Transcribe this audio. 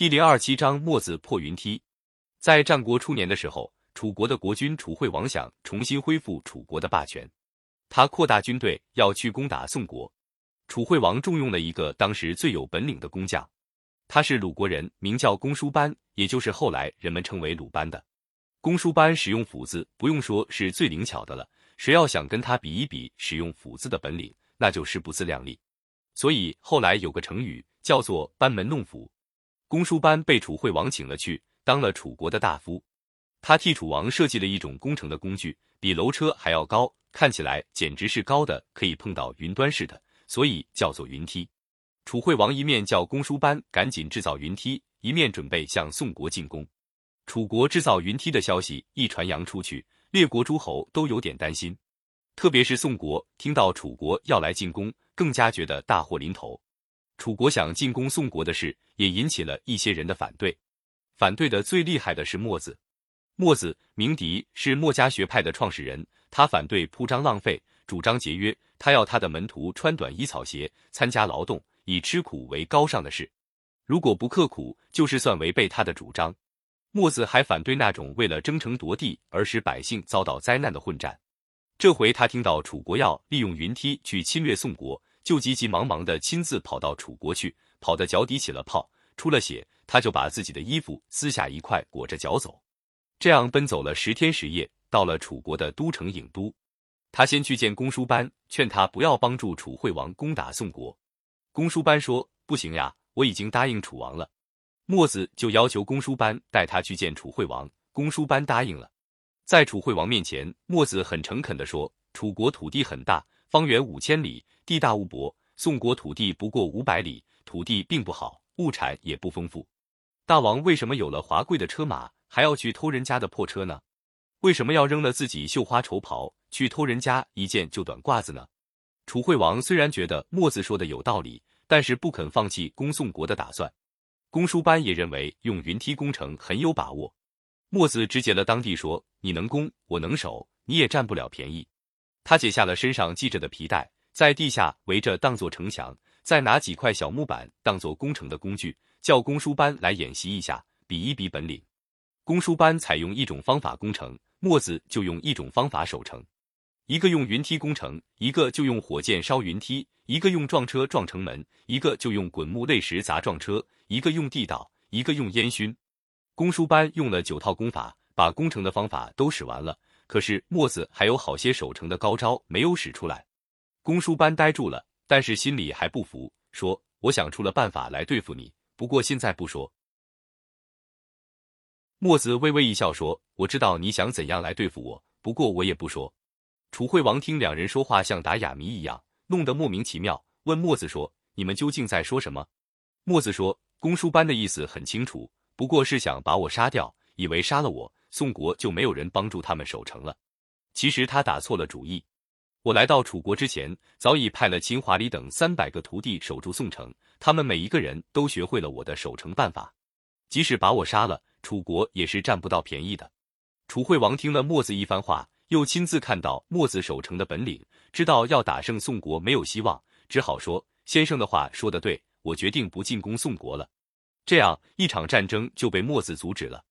第零二七章墨子破云梯。在战国初年的时候，楚国的国君楚惠王想重新恢复楚国的霸权，他扩大军队要去攻打宋国。楚惠王重用了一个当时最有本领的工匠，他是鲁国人，名叫公叔班，也就是后来人们称为鲁班的。公叔班使用斧子，不用说是最灵巧的了，谁要想跟他比一比使用斧子的本领，那就是不自量力。所以后来有个成语叫做班门弄斧。公输班被楚惠王请了去，当了楚国的大夫。他替楚王设计了一种工程的工具，比楼车还要高，看起来简直是高的可以碰到云端似的。所以叫做云梯。楚惠王一面叫公输班赶紧制造云梯，一面准备向宋国进攻。楚国制造云梯的消息一传扬出去，列国诸侯都有点担心，特别是宋国，听到楚国要来进攻，更加觉得大祸临头。楚国想进攻宋国的事，也引起了一些人的反对。反对的最厉害的是墨子。墨子名笛，是墨家学派的创始人，他反对铺张浪费，主张节约。他要他的门徒穿短衣草鞋，参加劳动，以吃苦为高尚的事。如果不刻苦，就是算违背他的主张。墨子还反对那种为了争城夺地而使百姓遭到灾难的混战。这回他听到楚国要利用云梯去侵略宋国，就急急忙忙的亲自跑到楚国去，跑得脚底起了泡，出了血，他就把自己的衣服撕下一块裹着脚走。这样奔走了十天十夜，到了楚国的都城郢都。他先去见公叔班，劝他不要帮助楚惠王攻打宋国。公叔班说：“不行呀，我已经答应楚王了。”墨子就要求公叔班带他去见楚惠王。公叔班答应了。在楚惠王面前，墨子很诚恳地说：“楚国土地很大，方圆五千里，地大物博；宋国土地不过五百里，土地并不好，物产也不丰富。大王为什么有了华贵的车马，还要去偷人家的破车呢？为什么要扔了自己绣花绸袍？”去偷人家一件旧短褂子呢？楚惠王虽然觉得墨子说的有道理，但是不肯放弃攻宋国的打算。公叔班也认为用云梯攻城很有把握。墨子直截了当地说：“你能攻，我能守，你也占不了便宜。”他解下了身上系着的皮带，在地下围着当做城墙，再拿几块小木板当做攻城的工具，叫公叔班来演习一下，比一比本领。公叔班采用一种方法攻城，墨子就用一种方法守城。一个用云梯攻城，一个就用火箭烧云梯，一个用撞车撞城门，一个就用滚木累石砸撞车，一个用地道，一个用烟熏。公输班用了九套功法，把攻城的方法都使完了。可是墨子还有好些守城的高招没有使出来。公叔班呆住了，但是心里还不服，说：“我想出了办法来对付你，不过现在不说。”墨子微微一笑说：“我知道你想怎样来对付我，不过我也不说。”楚惠王听两人说话像打哑谜一样，弄得莫名其妙，问墨子说：“你们究竟在说什么？”墨子说：“公叔班的意思很清楚，不过是想把我杀掉，以为杀了我，宋国就没有人帮助他们守城了。其实他打错了主意。我来到楚国之前，早已派了秦华里等三百个徒弟守住宋城，他们每一个人都学会了我的守城办法，即使把我杀了，楚国也是占不到便宜的。”楚惠王听了墨子一番话。又亲自看到墨子守城的本领，知道要打胜宋国没有希望，只好说：“先生的话说的对，我决定不进攻宋国了。”这样一场战争就被墨子阻止了。